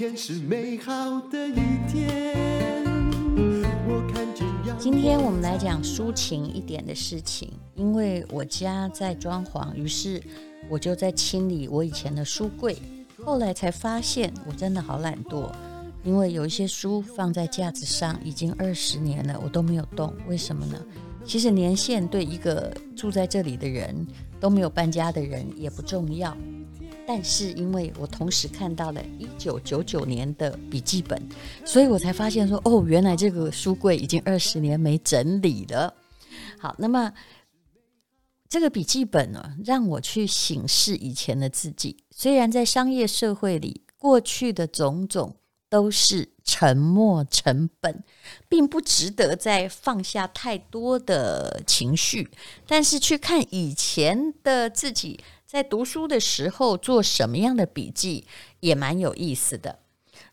天是美好的一天。我看见今天我们来讲抒情一点的事情，因为我家在装潢，于是我就在清理我以前的书柜。后来才发现，我真的好懒惰，因为有一些书放在架子上已经二十年了，我都没有动。为什么呢？其实年限对一个住在这里的人都没有搬家的人也不重要。但是因为我同时看到了一九九九年的笔记本，所以我才发现说，哦，原来这个书柜已经二十年没整理了。好，那么这个笔记本呢，让我去省视以前的自己。虽然在商业社会里，过去的种种都是沉没成本，并不值得再放下太多的情绪，但是去看以前的自己。在读书的时候做什么样的笔记也蛮有意思的。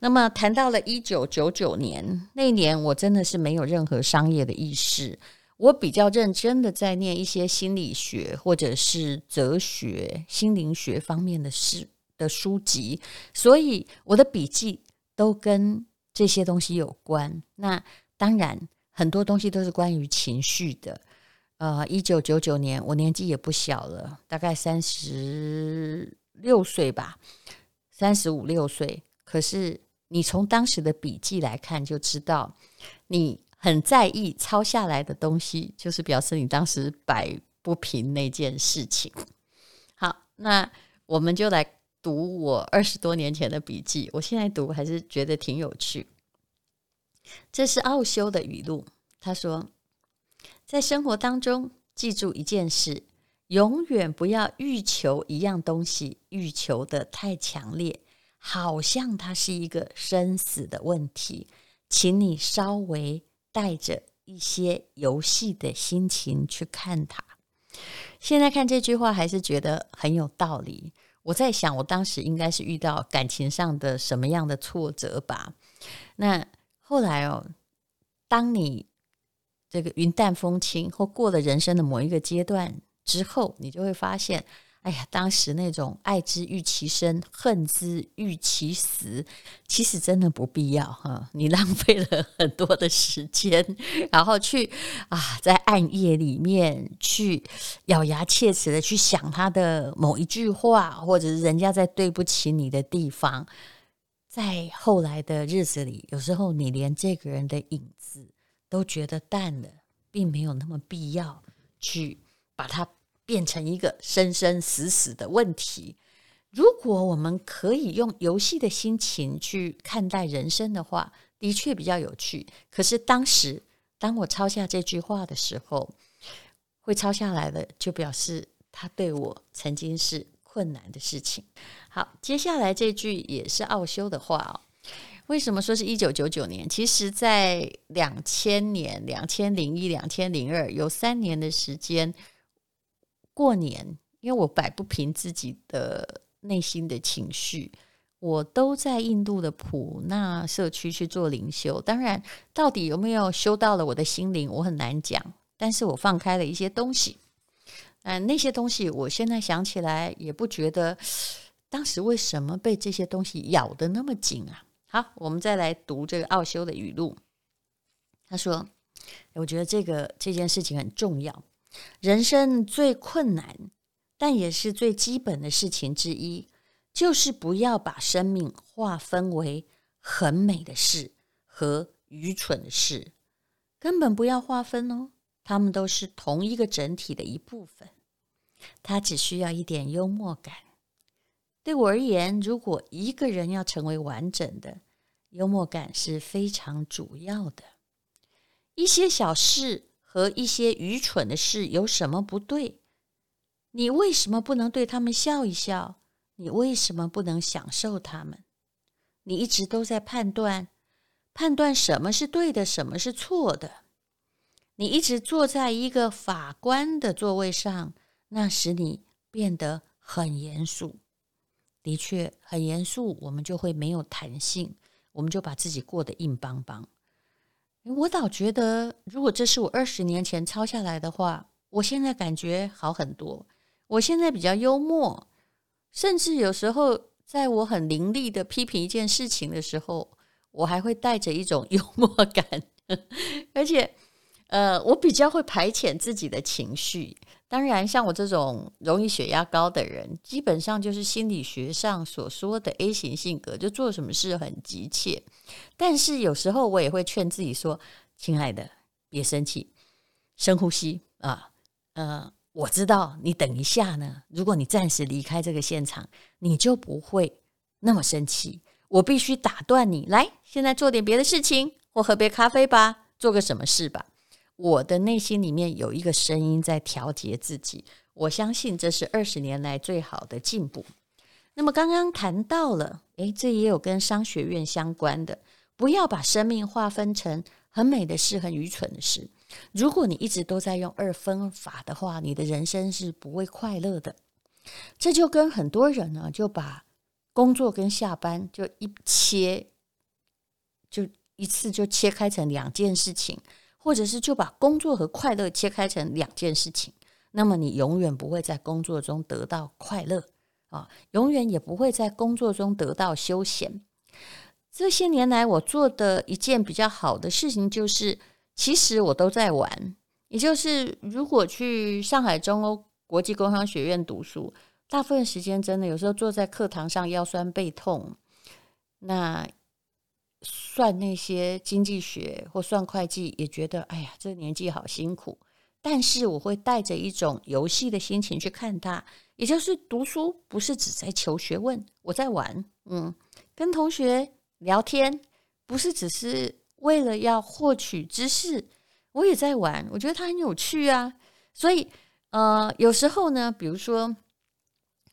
那么谈到了一九九九年那年，我真的是没有任何商业的意识，我比较认真的在念一些心理学或者是哲学、心灵学方面的事的书籍，所以我的笔记都跟这些东西有关。那当然很多东西都是关于情绪的。呃，一九九九年，我年纪也不小了，大概三十六岁吧，三十五六岁。可是你从当时的笔记来看，就知道你很在意抄下来的东西，就是表示你当时摆不平那件事情。好，那我们就来读我二十多年前的笔记。我现在读还是觉得挺有趣。这是奥修的语录，他说。在生活当中，记住一件事：永远不要欲求一样东西，欲求得太强烈，好像它是一个生死的问题。请你稍微带着一些游戏的心情去看它。现在看这句话，还是觉得很有道理。我在想，我当时应该是遇到感情上的什么样的挫折吧？那后来哦，当你。这个云淡风轻，或过了人生的某一个阶段之后，你就会发现，哎呀，当时那种爱之欲其生，恨之欲其死，其实真的不必要哈。你浪费了很多的时间，然后去啊，在暗夜里面去咬牙切齿的去想他的某一句话，或者是人家在对不起你的地方，在后来的日子里，有时候你连这个人的影子。都觉得淡了，并没有那么必要去把它变成一个生生死死的问题。如果我们可以用游戏的心情去看待人生的话，的确比较有趣。可是当时，当我抄下这句话的时候，会抄下来的，就表示他对我曾经是困难的事情。好，接下来这句也是奥修的话哦。为什么说是一九九九年？其实，在两千年、两千零一、两千零二有三年的时间，过年，因为我摆不平自己的内心的情绪，我都在印度的普纳社区去做灵修。当然，到底有没有修到了我的心灵，我很难讲。但是我放开了一些东西，嗯，那些东西我现在想起来也不觉得，当时为什么被这些东西咬得那么紧啊？好，我们再来读这个奥修的语录。他说：“我觉得这个这件事情很重要。人生最困难，但也是最基本的事情之一，就是不要把生命划分为很美的事和愚蠢的事，根本不要划分哦，他们都是同一个整体的一部分。他只需要一点幽默感。”对我而言，如果一个人要成为完整的，幽默感是非常主要的。一些小事和一些愚蠢的事有什么不对？你为什么不能对他们笑一笑？你为什么不能享受他们？你一直都在判断，判断什么是对的，什么是错的。你一直坐在一个法官的座位上，那使你变得很严肃。的确很严肃，我们就会没有弹性，我们就把自己过得硬邦邦。我倒觉得，如果这是我二十年前抄下来的话，我现在感觉好很多。我现在比较幽默，甚至有时候在我很凌厉的批评一件事情的时候，我还会带着一种幽默感，而且，呃，我比较会排遣自己的情绪。当然，像我这种容易血压高的人，基本上就是心理学上所说的 A 型性格，就做什么事很急切。但是有时候我也会劝自己说：“亲爱的，别生气，深呼吸啊，呃。”我知道你等一下呢，如果你暂时离开这个现场，你就不会那么生气。我必须打断你，来，现在做点别的事情，或喝杯咖啡吧，做个什么事吧。我的内心里面有一个声音在调节自己，我相信这是二十年来最好的进步。那么刚刚谈到了，诶，这也有跟商学院相关的，不要把生命划分成很美的事，很愚蠢的事。如果你一直都在用二分法的话，你的人生是不会快乐的。这就跟很多人呢，就把工作跟下班就一切，就一次就切开成两件事情，或者是就把工作和快乐切开成两件事情。那么你永远不会在工作中得到快乐啊，永远也不会在工作中得到休闲。这些年来，我做的一件比较好的事情就是。其实我都在玩，也就是如果去上海中欧国际工商学院读书，大部分时间真的有时候坐在课堂上腰酸背痛，那算那些经济学或算会计也觉得哎呀，这年纪好辛苦。但是我会带着一种游戏的心情去看它，也就是读书不是只在求学问，我在玩，嗯，跟同学聊天不是只是。为了要获取知识，我也在玩，我觉得它很有趣啊。所以，呃，有时候呢，比如说，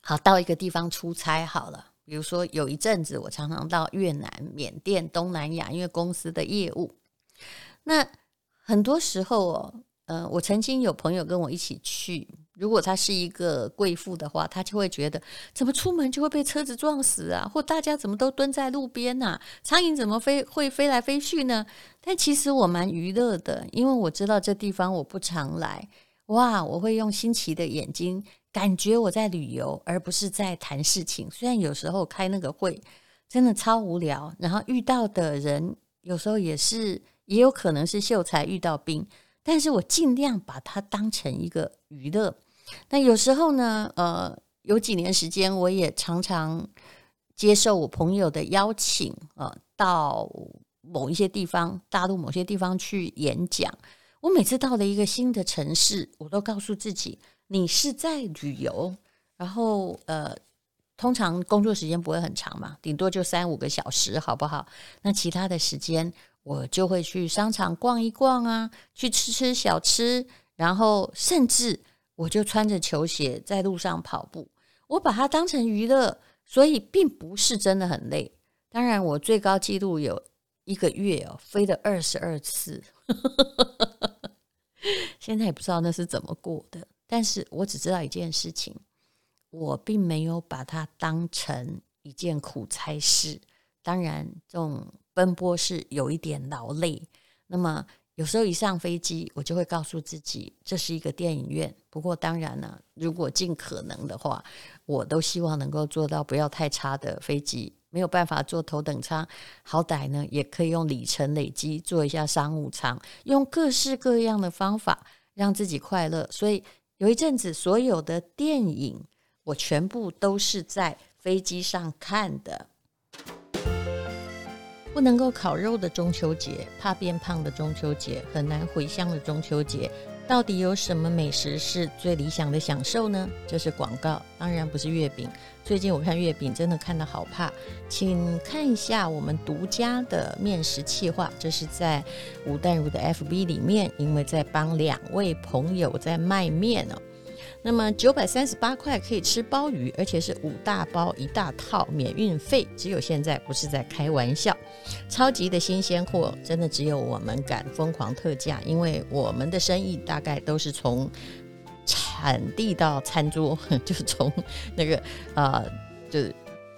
好到一个地方出差好了，比如说有一阵子，我常常到越南、缅甸、东南亚，因为公司的业务。那很多时候哦，呃，我曾经有朋友跟我一起去。如果她是一个贵妇的话，她就会觉得怎么出门就会被车子撞死啊，或大家怎么都蹲在路边呐、啊，苍蝇怎么飞会飞来飞去呢？但其实我蛮娱乐的，因为我知道这地方我不常来，哇，我会用新奇的眼睛感觉我在旅游，而不是在谈事情。虽然有时候开那个会真的超无聊，然后遇到的人有时候也是，也有可能是秀才遇到兵，但是我尽量把它当成一个娱乐。那有时候呢，呃，有几年时间，我也常常接受我朋友的邀请，呃，到某一些地方，大陆某些地方去演讲。我每次到了一个新的城市，我都告诉自己，你是在旅游。然后，呃，通常工作时间不会很长嘛，顶多就三五个小时，好不好？那其他的时间，我就会去商场逛一逛啊，去吃吃小吃，然后甚至。我就穿着球鞋在路上跑步，我把它当成娱乐，所以并不是真的很累。当然，我最高纪录有一个月哦，飞了二十二次，现在也不知道那是怎么过的。但是我只知道一件事情，我并没有把它当成一件苦差事。当然，这种奔波是有一点劳累。那么。有时候一上飞机，我就会告诉自己，这是一个电影院。不过当然呢，如果尽可能的话，我都希望能够坐到不要太差的飞机。没有办法坐头等舱，好歹呢也可以用里程累积做一下商务舱，用各式各样的方法让自己快乐。所以有一阵子，所有的电影我全部都是在飞机上看的。不能够烤肉的中秋节，怕变胖的中秋节，很难回乡的中秋节，到底有什么美食是最理想的享受呢？这是广告，当然不是月饼。最近我看月饼真的看得好怕，请看一下我们独家的面食企划，这是在吴淡如的 FB 里面，因为在帮两位朋友在卖面哦。那么九百三十八块可以吃鲍鱼，而且是五大包一大套，免运费。只有现在，不是在开玩笑，超级的新鲜货，真的只有我们敢疯狂特价，因为我们的生意大概都是从产地到餐桌，就是从那个呃，就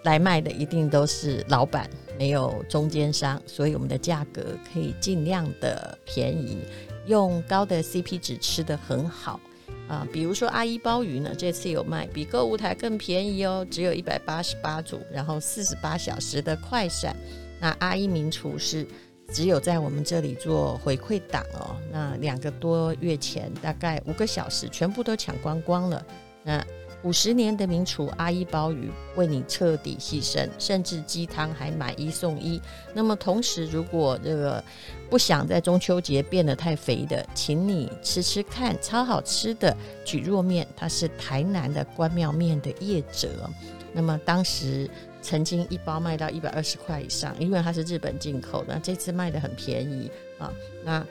来卖的，一定都是老板，没有中间商，所以我们的价格可以尽量的便宜，用高的 CP 值吃得很好。啊，比如说阿姨鲍鱼呢，这次有卖，比购物台更便宜哦，只有一百八十八组，然后四十八小时的快闪。那阿姨名厨是只有在我们这里做回馈档哦，那两个多月前大概五个小时全部都抢光光了。那五十年的名厨阿一鲍鱼为你彻底牺牲，甚至鸡汤还买一送一。那么同时，如果这个不想在中秋节变得太肥的，请你吃吃看超好吃的蒟蒻面，它是台南的关庙面的业者。那么当时曾经一包卖到一百二十块以上，因为它是日本进口的，这次卖得很便宜啊。那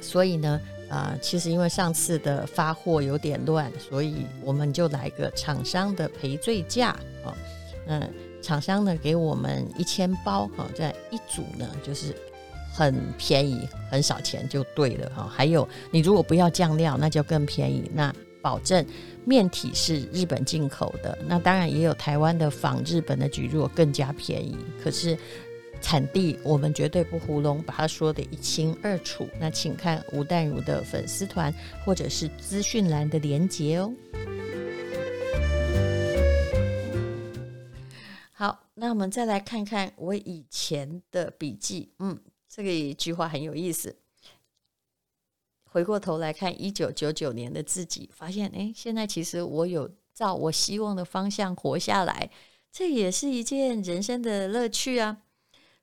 所以呢？啊、其实因为上次的发货有点乱，所以我们就来个厂商的赔罪价啊。嗯、厂商呢给我们一千包哈，这、样一组呢就是很便宜，很少钱就对了哈、还有你如果不要酱料，那就更便宜，那保证面体是日本进口的。那当然也有台湾的仿日本的蒟蒻更加便宜，可是。产地我们绝对不糊弄，把它说得一清二楚。那请看吴淡如的粉丝团或者是资讯栏的连结哦。好，那我们再来看看我以前的笔记。嗯，这个一句话很有意思。回过头来看一九九九年的自己，发现哎，现在其实我有照我希望的方向活下来，这也是一件人生的乐趣啊。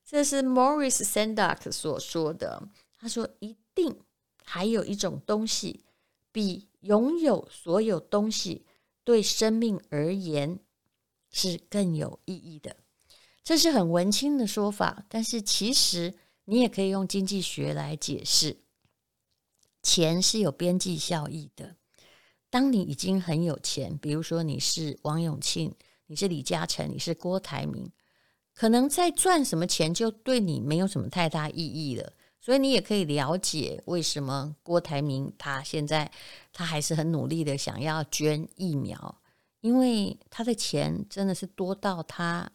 这是 Morris Sandak 所说的。他说：“一定还有一种东西，比拥有所有东西对生命而言是更有意义的。”这是很文青的说法，但是其实你也可以用经济学来解释。钱是有边际效益的。当你已经很有钱，比如说你是王永庆，你是李嘉诚，你是郭台铭。可能在赚什么钱就对你没有什么太大意义了，所以你也可以了解为什么郭台铭他现在他还是很努力的想要捐疫苗，因为他的钱真的是多到他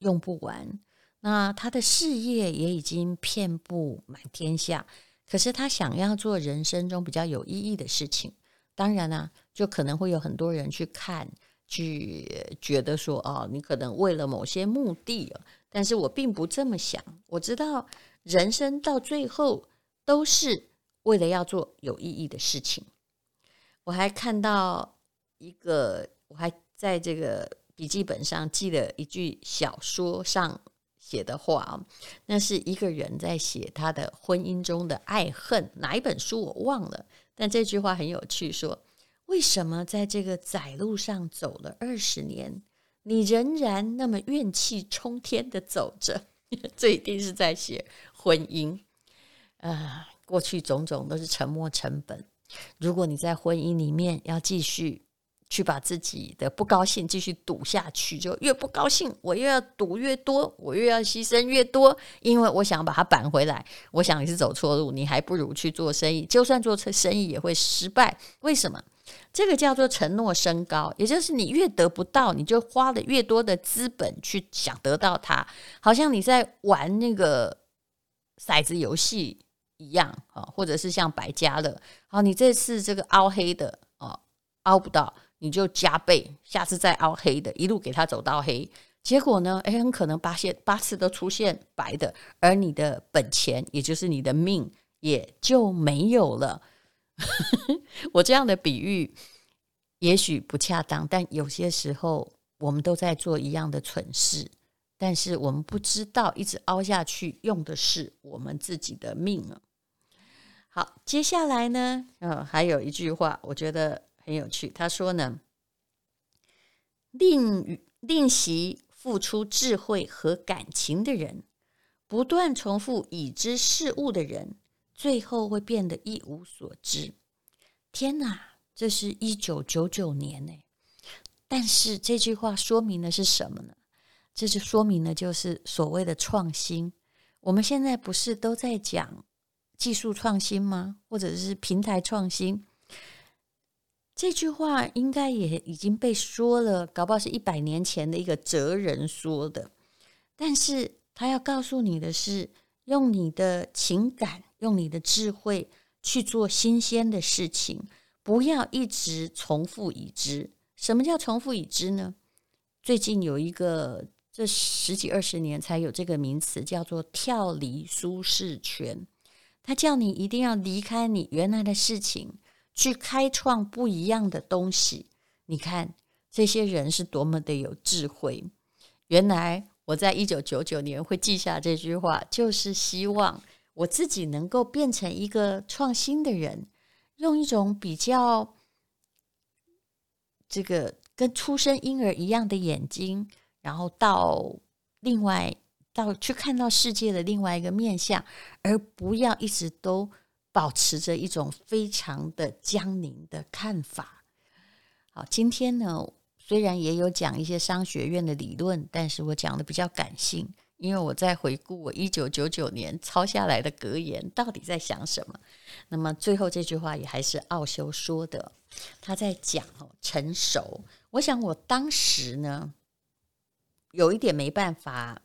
用不完，那他的事业也已经遍布满天下，可是他想要做人生中比较有意义的事情，当然啦，就可能会有很多人去看。去觉得说哦，你可能为了某些目的，但是我并不这么想。我知道人生到最后都是为了要做有意义的事情。我还看到一个，我还在这个笔记本上记了一句小说上写的话啊，那是一个人在写他的婚姻中的爱恨，哪一本书我忘了，但这句话很有趣，说。为什么在这个窄路上走了二十年，你仍然那么怨气冲天的走着？这一定是在写婚姻。啊、过去种种都是沉没成本。如果你在婚姻里面要继续去把自己的不高兴继续赌下去，就越不高兴，我越要赌越多，我越要牺牲越多，因为我想把它扳回来。我想你是走错路，你还不如去做生意，就算做成生意也会失败。为什么？这个叫做承诺升高，也就是你越得不到，你就花了越多的资本去想得到它，好像你在玩那个骰子游戏一样啊，或者是像百家乐，好，你这次这个凹黑的哦，凹不到，你就加倍，下次再凹黑的，一路给它走到黑，结果呢，诶，很可能八现八次都出现白的，而你的本钱，也就是你的命，也就没有了。我这样的比喻也许不恰当，但有些时候我们都在做一样的蠢事，但是我们不知道一直凹下去用的是我们自己的命啊。好，接下来呢，嗯，还有一句话我觉得很有趣，他说呢，练练习付出智慧和感情的人，不断重复已知事物的人。最后会变得一无所知。天哪，这是一九九九年呢！但是这句话说明的是什么呢？这就说明了就是所谓的创新。我们现在不是都在讲技术创新吗？或者是平台创新？这句话应该也已经被说了，搞不好是一百年前的一个哲人说的。但是他要告诉你的是，用你的情感。用你的智慧去做新鲜的事情，不要一直重复已知。什么叫重复已知呢？最近有一个，这十几二十年才有这个名词，叫做跳离舒适圈。他叫你一定要离开你原来的事情，去开创不一样的东西。你看这些人是多么的有智慧。原来我在一九九九年会记下这句话，就是希望我自己能够变成一个创新的人，用一种比较这个跟出生婴儿一样的眼睛，然后到另外到去看到世界的另外一个面相，而不要一直都保持着一种非常的僵凝的看法。好，今天呢，虽然也有讲一些商学院的理论，但是我讲的比较感性，因为我在回顾我一九九九年抄下来的格言到底在想什么。那么最后这句话也还是奥修说的，他在讲哦，成熟。我想我当时呢，有一点没办法，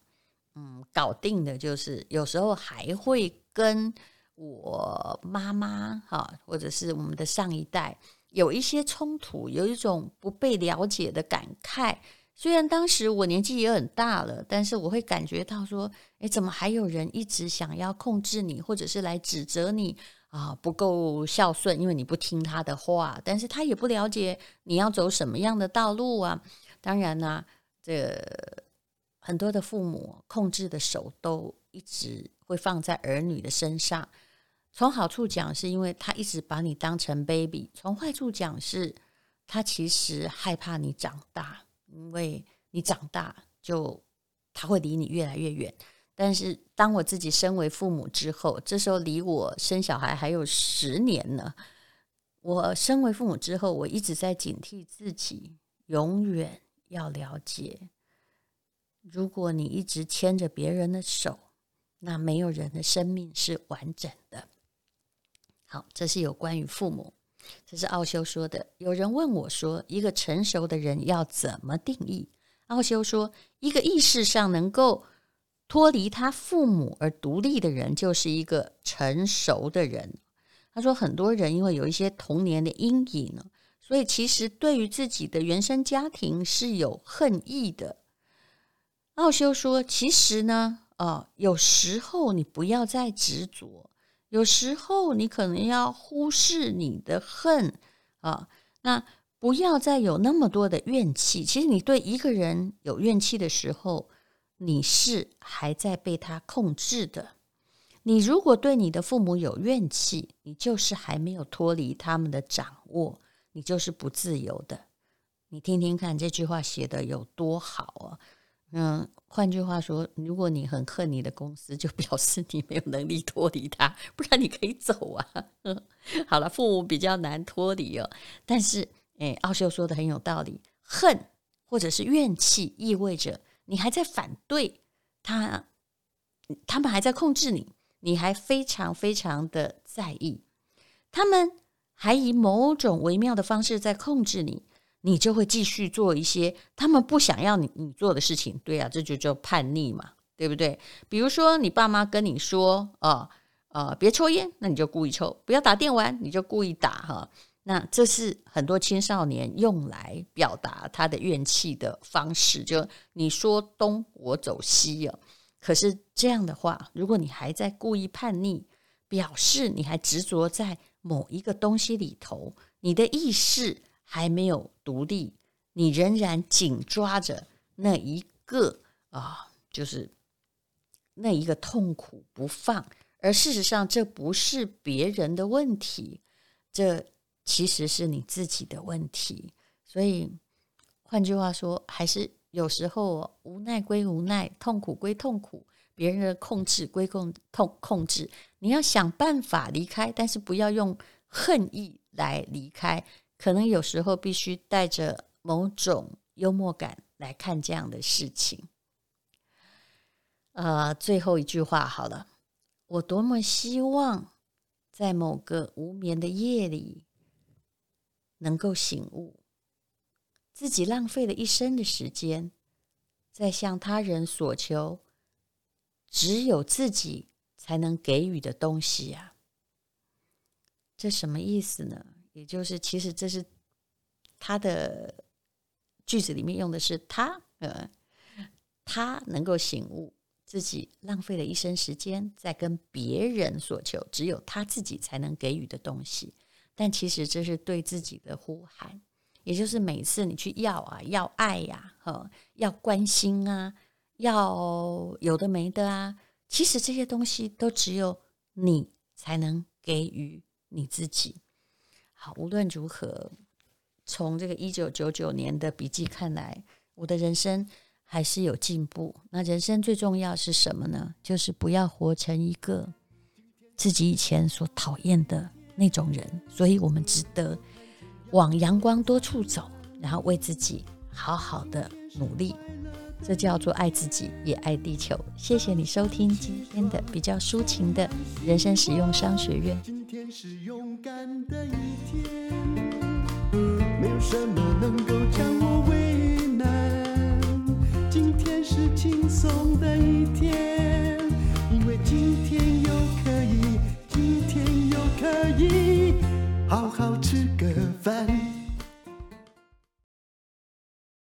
嗯，搞定的就是有时候还会跟我妈妈哈，或者是我们的上一代。有一些冲突，有一种不被了解的感慨。虽然当时我年纪也很大了，但是我会感觉到说，诶，怎么还有人一直想要控制你，或者是来指责你啊，不够孝顺，因为你不听他的话。但是他也不了解你要走什么样的道路啊。当然呢、这很多的父母控制的手都一直会放在儿女的身上。从好处讲，是因为他一直把你当成 baby；从坏处讲，是他其实害怕你长大，因为你长大就他会离你越来越远。但是当我自己身为父母之后，这时候离我生小孩还有十年呢。我身为父母之后，我一直在警惕自己，永远要了解：如果你一直牵着别人的手，那没有人的生命是完整的。好，这是有关于父母，这是奥修说的。有人问我说，一个成熟的人要怎么定义？奥修说，一个意识上能够脱离他父母而独立的人，就是一个成熟的人。他说，很多人因为有一些童年的阴影呢，所以其实对于自己的原生家庭是有恨意的。奥修说，其实呢，啊，有时候你不要再执着。有时候你可能要忽视你的恨啊，那不要再有那么多的怨气。其实你对一个人有怨气的时候，你是还在被他控制的。你如果对你的父母有怨气，你就是还没有脱离他们的掌握，你就是不自由的。你听听看这句话写得有多好啊！嗯，换句话说，如果你很恨你的公司，就表示你没有能力脱离它，不然你可以走啊。好了，父母比较难脱离哦，但是，哎，奥修说的很有道理，恨或者是怨气，意味着你还在反对他，他们还在控制你，你还非常非常的在意，他们还以某种微妙的方式在控制你。你就会继续做一些他们不想要你你做的事情，对啊，这就叫叛逆嘛，对不对？比如说你爸妈跟你说，呃，呃，别抽烟，那你就故意抽；不要打电玩，你就故意打，哈。那这是很多青少年用来表达他的怨气的方式，就你说东，我走西啊。可是这样的话，如果你还在故意叛逆，表示你还执着在某一个东西里头，你的意识。还没有独立，你仍然紧抓着那一个啊，就是那一个痛苦不放。而事实上，这不是别人的问题，这其实是你自己的问题。所以，换句话说，还是有时候无奈归无奈，痛苦归痛苦，别人的控制归控痛控制，你要想办法离开，但是不要用恨意来离开。可能有时候必须带着某种幽默感来看这样的事情。呃，最后一句话好了，我多么希望在某个无眠的夜里能够醒悟，自己浪费了一生的时间，在向他人索求只有自己才能给予的东西呀。这什么意思呢？也就是其实这是他的句子里面用的是他，呃，他能够醒悟自己浪费了一生时间在跟别人所求，只有他自己才能给予的东西。但其实这是对自己的呼喊，也就是每次你去要啊，要爱呀，哈，要关心啊，要有的没的啊，其实这些东西都只有你才能给予你自己。好，无论如何，从这个一九九九年的笔记看来，我的人生还是有进步。那人生最重要是什么呢？就是不要活成一个自己以前所讨厌的那种人。所以我们值得往阳光多处走，然后为自己好好的努力。这叫做爱自己，也爱地球。谢谢你收听今天的比较抒情的人生使用商学院。今天是勇敢的一天，没有什么能够将我为难。今天是轻松的一天，因为今天又可以，今天又可以好好吃个饭。